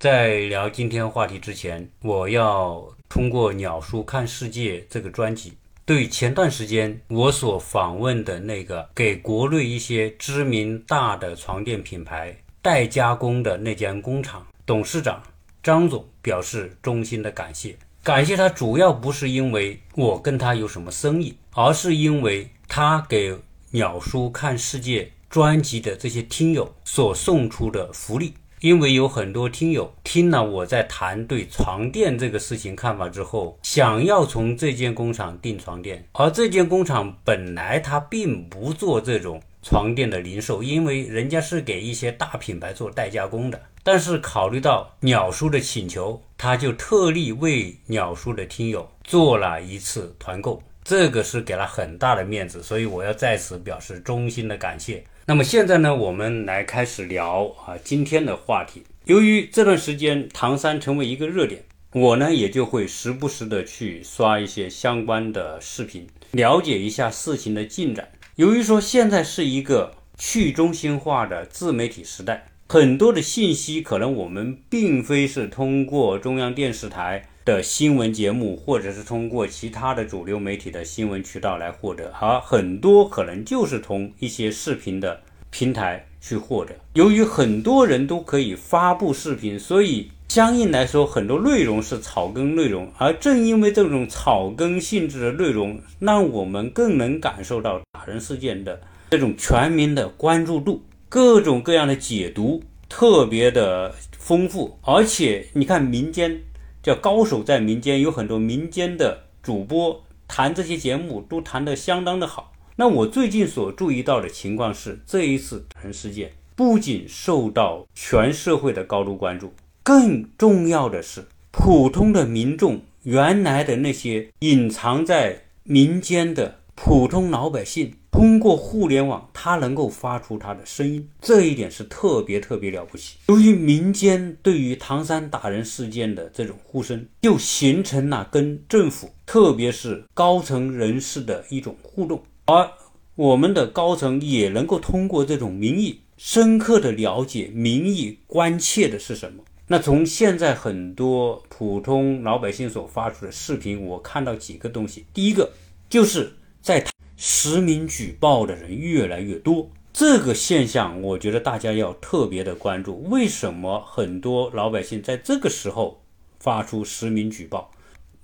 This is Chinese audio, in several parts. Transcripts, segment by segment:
在聊今天话题之前，我要通过《鸟叔看世界》这个专辑，对前段时间我所访问的那个给国内一些知名大的床垫品牌代加工的那间工厂董事长张总表示衷心的感谢。感谢他主要不是因为我跟他有什么生意，而是因为他给《鸟叔看世界》专辑的这些听友所送出的福利。因为有很多听友听了我在谈对床垫这个事情看法之后，想要从这间工厂订床垫，而这间工厂本来它并不做这种床垫的零售，因为人家是给一些大品牌做代加工的。但是考虑到鸟叔的请求，他就特地为鸟叔的听友做了一次团购，这个是给了很大的面子，所以我要在此表示衷心的感谢。那么现在呢，我们来开始聊啊今天的话题。由于这段时间唐山成为一个热点，我呢也就会时不时的去刷一些相关的视频，了解一下事情的进展。由于说现在是一个去中心化的自媒体时代，很多的信息可能我们并非是通过中央电视台。的新闻节目，或者是通过其他的主流媒体的新闻渠道来获得，而很多可能就是从一些视频的平台去获得。由于很多人都可以发布视频，所以相应来说，很多内容是草根内容。而正因为这种草根性质的内容，让我们更能感受到打人事件的这种全民的关注度，各种各样的解读特别的丰富，而且你看民间。叫高手在民间，有很多民间的主播谈这些节目都谈得相当的好。那我最近所注意到的情况是，这一次打人事件不仅受到全社会的高度关注，更重要的是，普通的民众原来的那些隐藏在民间的普通老百姓。通过互联网，它能够发出它的声音，这一点是特别特别了不起。由于民间对于唐山打人事件的这种呼声，就形成了跟政府，特别是高层人士的一种互动，而我们的高层也能够通过这种民意，深刻的了解民意关切的是什么。那从现在很多普通老百姓所发出的视频，我看到几个东西，第一个就是在。实名举报的人越来越多，这个现象我觉得大家要特别的关注。为什么很多老百姓在这个时候发出实名举报？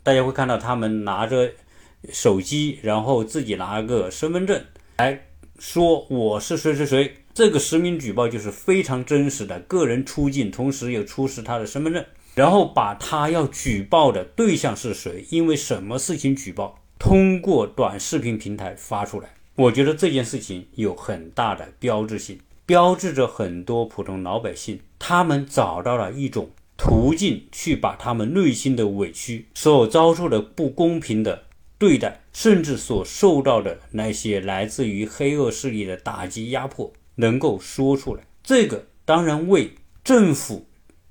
大家会看到他们拿着手机，然后自己拿个身份证来说我是谁谁谁。这个实名举报就是非常真实的个人出境，同时又出示他的身份证，然后把他要举报的对象是谁，因为什么事情举报。通过短视频平台发出来，我觉得这件事情有很大的标志性，标志着很多普通老百姓他们找到了一种途径，去把他们内心的委屈、所遭受的不公平的对待，甚至所受到的那些来自于黑恶势力的打击压迫，能够说出来。这个当然为政府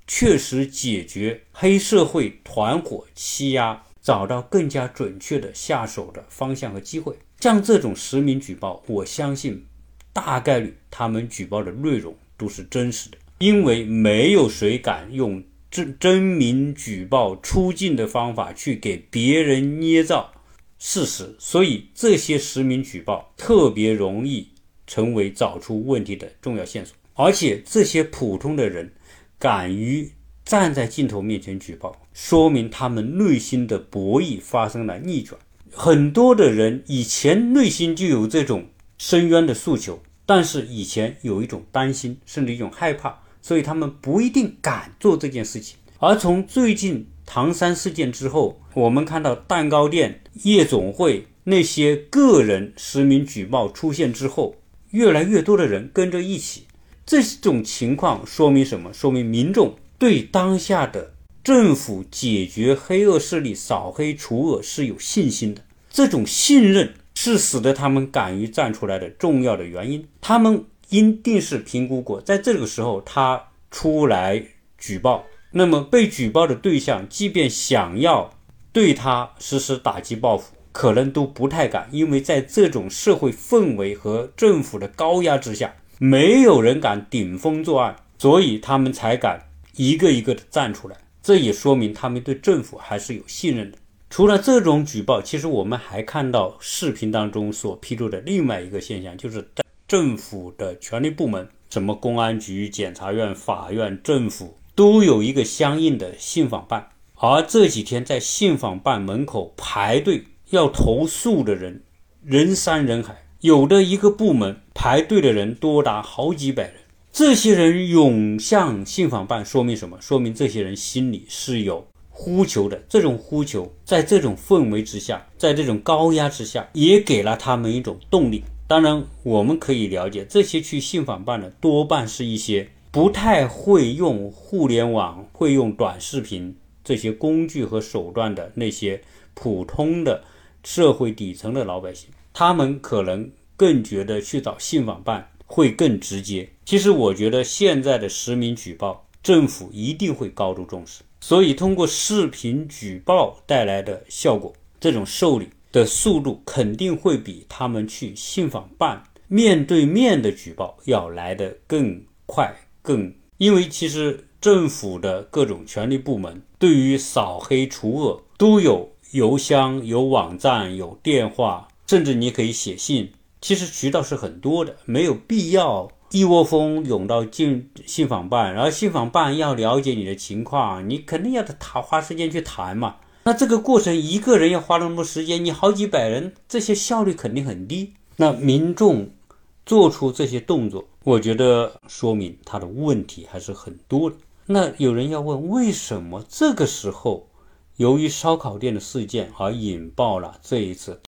确实解决黑社会团伙欺压。找到更加准确的下手的方向和机会。像这种实名举报，我相信大概率他们举报的内容都是真实的，因为没有谁敢用真真名举报出境的方法去给别人捏造事实，所以这些实名举报特别容易成为找出问题的重要线索。而且这些普通的人敢于。站在镜头面前举报，说明他们内心的博弈发生了逆转。很多的人以前内心就有这种深渊的诉求，但是以前有一种担心，甚至一种害怕，所以他们不一定敢做这件事情。而从最近唐山事件之后，我们看到蛋糕店、夜总会那些个人实名举报出现之后，越来越多的人跟着一起。这种情况说明什么？说明民众。对当下的政府解决黑恶势力、扫黑除恶是有信心的，这种信任是使得他们敢于站出来的重要的原因。他们一定是评估过，在这个时候他出来举报，那么被举报的对象，即便想要对他实施打击报复，可能都不太敢，因为在这种社会氛围和政府的高压之下，没有人敢顶风作案，所以他们才敢。一个一个的站出来，这也说明他们对政府还是有信任的。除了这种举报，其实我们还看到视频当中所披露的另外一个现象，就是在政府的权力部门，什么公安局、检察院、法院、政府都有一个相应的信访办。而这几天在信访办门口排队要投诉的人，人山人海，有的一个部门排队的人多达好几百人。这些人涌向信访办，说明什么？说明这些人心里是有。呼求的这种呼求，在这种氛围之下，在这种高压之下，也给了他们一种动力。当然，我们可以了解，这些去信访办的多半是一些不太会用互联网、会用短视频这些工具和手段的那些普通的社会底层的老百姓。他们可能更觉得去找信访办会更直接。其实，我觉得现在的实名举报，政府一定会高度重视。所以，通过视频举报带来的效果，这种受理的速度肯定会比他们去信访办面对面的举报要来得更快、更。因为其实政府的各种权力部门对于扫黑除恶都有邮箱、有网站、有电话，甚至你可以写信，其实渠道是很多的，没有必要。一窝蜂涌到进信访办，然后信访办要了解你的情况，你肯定要谈花时间去谈嘛。那这个过程一个人要花那么多时间，你好几百人，这些效率肯定很低。那民众做出这些动作，我觉得说明他的问题还是很多的。那有人要问，为什么这个时候由于烧烤店的事件而引爆了这一次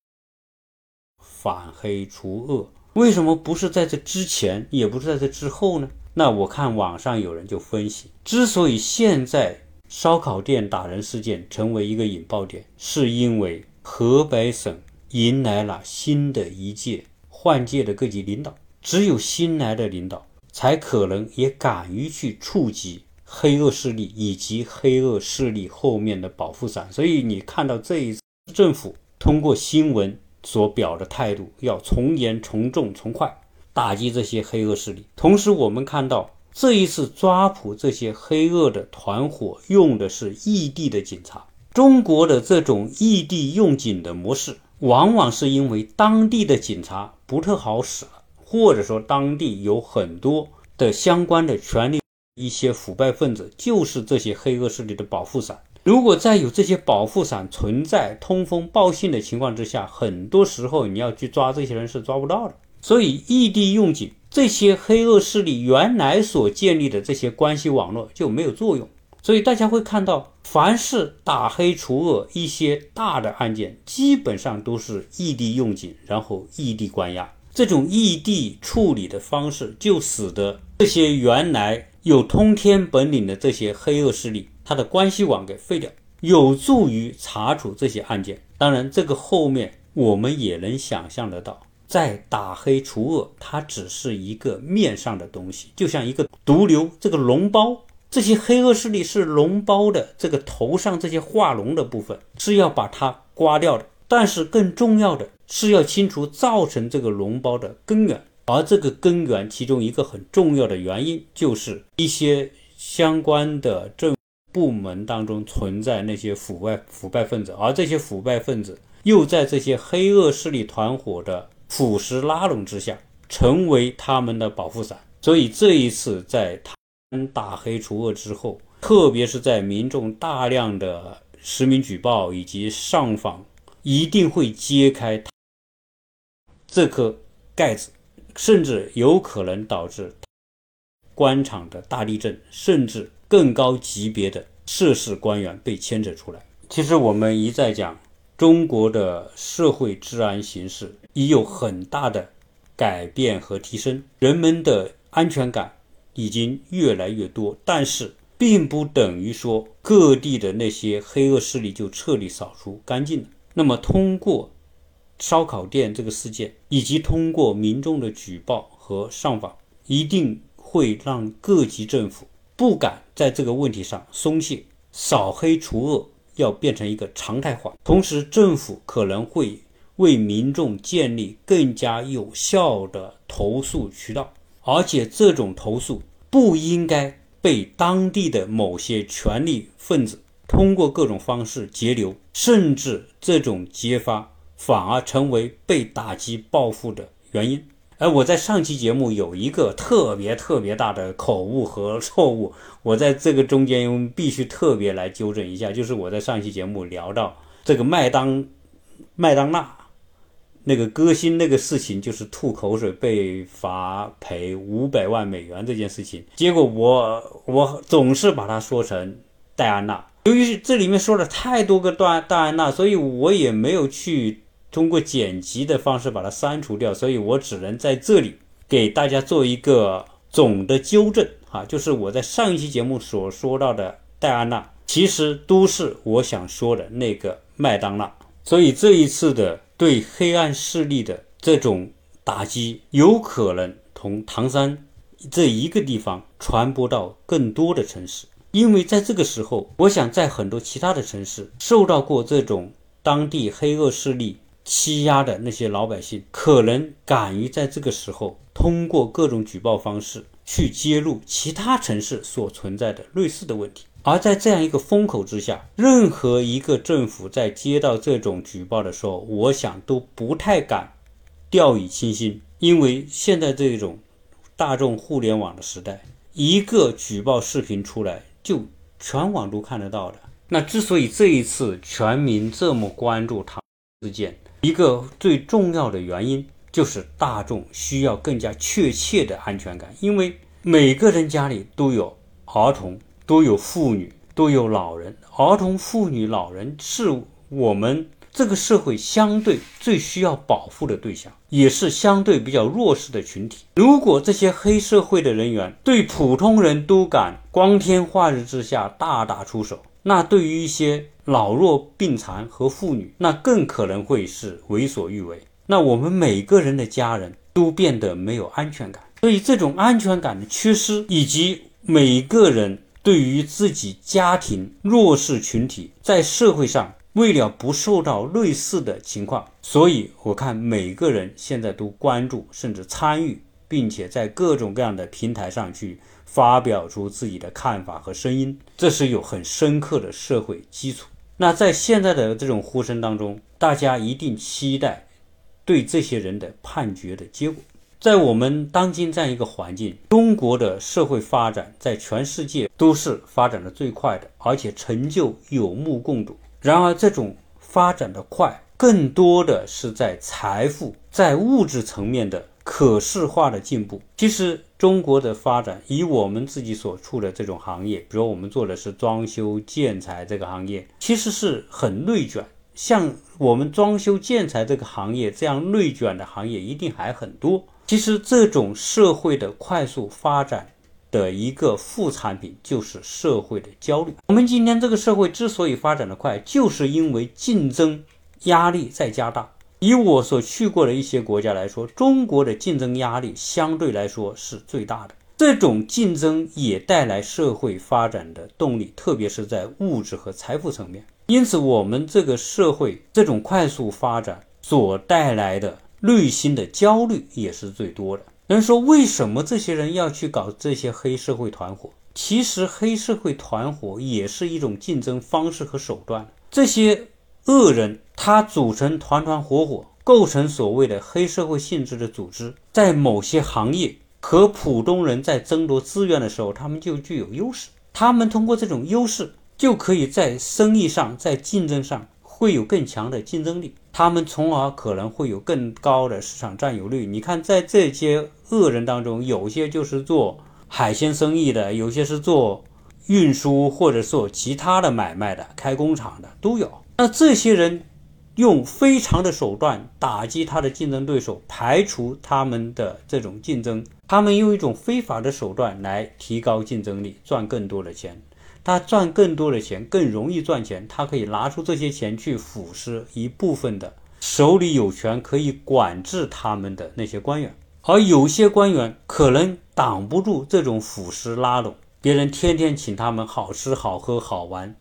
反黑除恶？为什么不是在这之前，也不是在这之后呢？那我看网上有人就分析，之所以现在烧烤店打人事件成为一个引爆点，是因为河北省迎来了新的一届换届的各级领导，只有新来的领导才可能也敢于去触及黑恶势力以及黑恶势力后面的保护伞。所以你看到这一次政府通过新闻。所表的态度要从严、从重、从快打击这些黑恶势力。同时，我们看到这一次抓捕这些黑恶的团伙用的是异地的警察。中国的这种异地用警的模式，往往是因为当地的警察不特好使，或者说当地有很多的相关的权力，一些腐败分子就是这些黑恶势力的保护伞。如果在有这些保护伞存在、通风报信的情况之下，很多时候你要去抓这些人是抓不到的。所以异地用警，这些黑恶势力原来所建立的这些关系网络就没有作用。所以大家会看到，凡是打黑除恶一些大的案件，基本上都是异地用警，然后异地关押。这种异地处理的方式，就使得这些原来有通天本领的这些黑恶势力。他的关系网给废掉，有助于查处这些案件。当然，这个后面我们也能想象得到，在打黑除恶，它只是一个面上的东西，就像一个毒瘤，这个脓包，这些黑恶势力是脓包的这个头上这些化脓的部分是要把它刮掉的。但是更重要的是要清除造成这个脓包的根源，而这个根源其中一个很重要的原因就是一些相关的政。部门当中存在那些腐败腐败分子，而这些腐败分子又在这些黑恶势力团伙的腐蚀拉拢之下，成为他们的保护伞。所以这一次在他们打黑除恶之后，特别是在民众大量的实名举报以及上访，一定会揭开这颗盖子，甚至有可能导致官场的大地震，甚至。更高级别的涉事官员被牵扯出来。其实我们一再讲，中国的社会治安形势已有很大的改变和提升，人们的安全感已经越来越多。但是，并不等于说各地的那些黑恶势力就彻底扫除干净了。那么，通过烧烤店这个事件，以及通过民众的举报和上访，一定会让各级政府。不敢在这个问题上松懈，扫黑除恶要变成一个常态化。同时，政府可能会为民众建立更加有效的投诉渠道，而且这种投诉不应该被。当地的某些权力分子通过各种方式截留，甚至这种揭发反而成为被打击报复的原因。而我在上期节目有一个特别特别大的口误和错误，我在这个中间必须特别来纠正一下，就是我在上期节目聊到这个麦当麦当娜那个歌星那个事情，就是吐口水被罚赔五百万美元这件事情，结果我我总是把它说成戴安娜，由于这里面说了太多个戴戴安娜，所以我也没有去。通过剪辑的方式把它删除掉，所以我只能在这里给大家做一个总的纠正啊，就是我在上一期节目所说到的戴安娜，其实都是我想说的那个麦当娜。所以这一次的对黑暗势力的这种打击，有可能从唐山这一个地方传播到更多的城市，因为在这个时候，我想在很多其他的城市受到过这种当地黑恶势力。欺压的那些老百姓，可能敢于在这个时候通过各种举报方式去揭露其他城市所存在的类似的问题。而在这样一个风口之下，任何一个政府在接到这种举报的时候，我想都不太敢掉以轻心，因为现在这种大众互联网的时代，一个举报视频出来，就全网都看得到的。那之所以这一次全民这么关注他事件，一个最重要的原因就是大众需要更加确切的安全感，因为每个人家里都有儿童，都有妇女，都有老人。儿童、妇女、老人是我们这个社会相对最需要保护的对象，也是相对比较弱势的群体。如果这些黑社会的人员对普通人都敢光天化日之下大打出手，那对于一些老弱病残和妇女，那更可能会是为所欲为。那我们每个人的家人都变得没有安全感，所以这种安全感的缺失，以及每个人对于自己家庭弱势群体在社会上为了不受到类似的情况，所以我看每个人现在都关注甚至参与，并且在各种各样的平台上去。发表出自己的看法和声音，这是有很深刻的社会基础。那在现在的这种呼声当中，大家一定期待对这些人的判决的结果。在我们当今这样一个环境，中国的社会发展在全世界都是发展的最快的，而且成就有目共睹。然而，这种发展的快，更多的是在财富、在物质层面的。可视化的进步，其实中国的发展，以我们自己所处的这种行业，比如我们做的是装修建材这个行业，其实是很内卷。像我们装修建材这个行业这样内卷的行业，一定还很多。其实这种社会的快速发展的一个副产品，就是社会的焦虑。我们今天这个社会之所以发展的快，就是因为竞争压力在加大。以我所去过的一些国家来说，中国的竞争压力相对来说是最大的。这种竞争也带来社会发展的动力，特别是在物质和财富层面。因此，我们这个社会这种快速发展所带来的内心的焦虑也是最多的。人说，为什么这些人要去搞这些黑社会团伙？其实，黑社会团伙也是一种竞争方式和手段。这些。恶人他组成团团伙伙，构成所谓的黑社会性质的组织，在某些行业和普通人在争夺资源的时候，他们就具有优势。他们通过这种优势，就可以在生意上、在竞争上会有更强的竞争力。他们从而可能会有更高的市场占有率。你看，在这些恶人当中，有些就是做海鲜生意的，有些是做运输或者做其他的买卖的，开工厂的都有。那这些人用非常的手段打击他的竞争对手，排除他们的这种竞争。他们用一种非法的手段来提高竞争力，赚更多的钱。他赚更多的钱，更容易赚钱。他可以拿出这些钱去腐蚀一部分的手里有权可以管制他们的那些官员，而有些官员可能挡不住这种腐蚀拉拢，别人天天请他们好吃好喝好玩。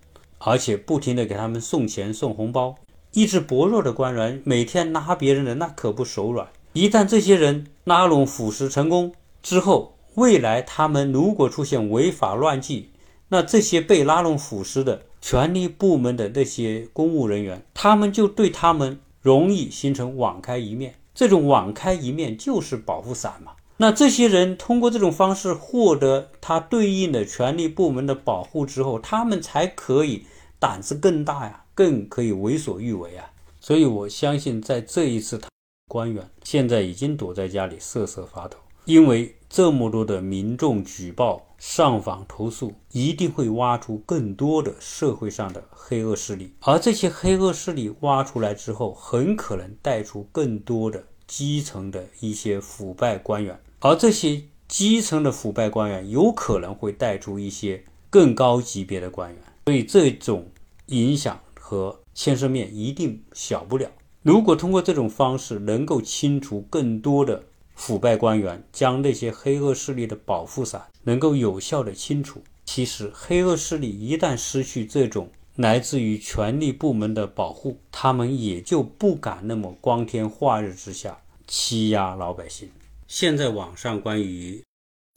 而且不停地给他们送钱送红包，意志薄弱的官员每天拉别人的那可不手软。一旦这些人拉拢腐蚀成功之后，未来他们如果出现违法乱纪，那这些被拉拢腐蚀的权力部门的那些公务人员，他们就对他们容易形成网开一面。这种网开一面就是保护伞嘛。那这些人通过这种方式获得他对应的权力部门的保护之后，他们才可以胆子更大呀，更可以为所欲为啊。所以我相信，在这一次，官员现在已经躲在家里瑟瑟发抖，因为这么多的民众举报、上访投诉，一定会挖出更多的社会上的黑恶势力，而这些黑恶势力挖出来之后，很可能带出更多的基层的一些腐败官员。而这些基层的腐败官员有可能会带出一些更高级别的官员，所以这种影响和牵涉面一定小不了。如果通过这种方式能够清除更多的腐败官员，将那些黑恶势力的保护伞能够有效的清除，其实黑恶势力一旦失去这种来自于权力部门的保护，他们也就不敢那么光天化日之下欺压老百姓。现在网上关于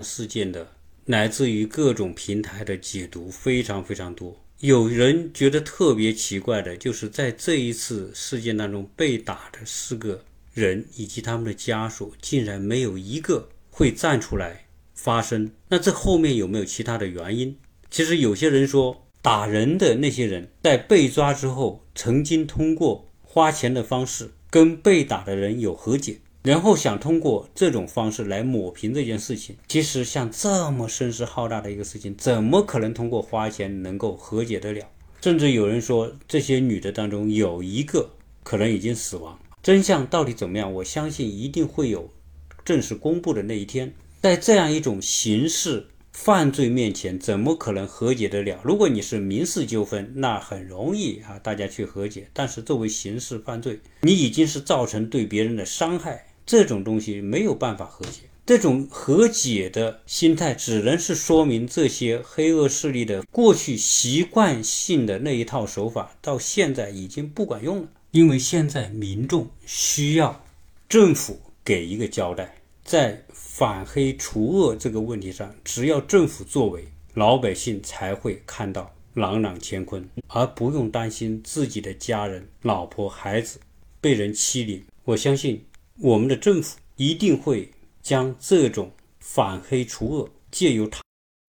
事件的来自于各种平台的解读非常非常多。有人觉得特别奇怪的，就是在这一次事件当中被打的四个人以及他们的家属，竟然没有一个会站出来发声。那这后面有没有其他的原因？其实有些人说，打人的那些人在被抓之后，曾经通过花钱的方式跟被打的人有和解。然后想通过这种方式来抹平这件事情，其实像这么声势浩大的一个事情，怎么可能通过花钱能够和解得了？甚至有人说，这些女的当中有一个可能已经死亡。真相到底怎么样？我相信一定会有正式公布的那一天。在这样一种刑事。犯罪面前怎么可能和解得了？如果你是民事纠纷，那很容易啊，大家去和解。但是作为刑事犯罪，你已经是造成对别人的伤害，这种东西没有办法和解。这种和解的心态，只能是说明这些黑恶势力的过去习惯性的那一套手法，到现在已经不管用了。因为现在民众需要政府给一个交代。在反黑除恶这个问题上，只要政府作为，老百姓才会看到朗朗乾坤，而不用担心自己的家人、老婆、孩子被人欺凌。我相信我们的政府一定会将这种反黑除恶，借由他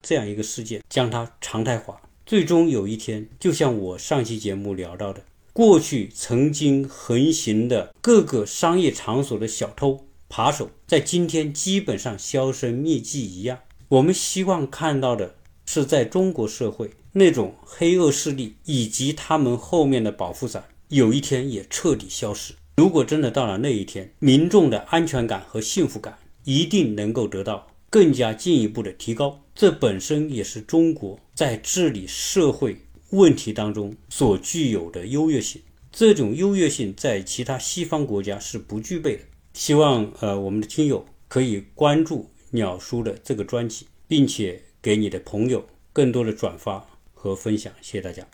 这样一个事件，将它常态化。最终有一天，就像我上期节目聊到的，过去曾经横行的各个商业场所的小偷。扒手在今天基本上销声匿迹一样。我们希望看到的是，在中国社会那种黑恶势力以及他们后面的保护伞，有一天也彻底消失。如果真的到了那一天，民众的安全感和幸福感一定能够得到更加进一步的提高。这本身也是中国在治理社会问题当中所具有的优越性。这种优越性在其他西方国家是不具备的。希望呃我们的听友可以关注鸟叔的这个专辑，并且给你的朋友更多的转发和分享，谢谢大家。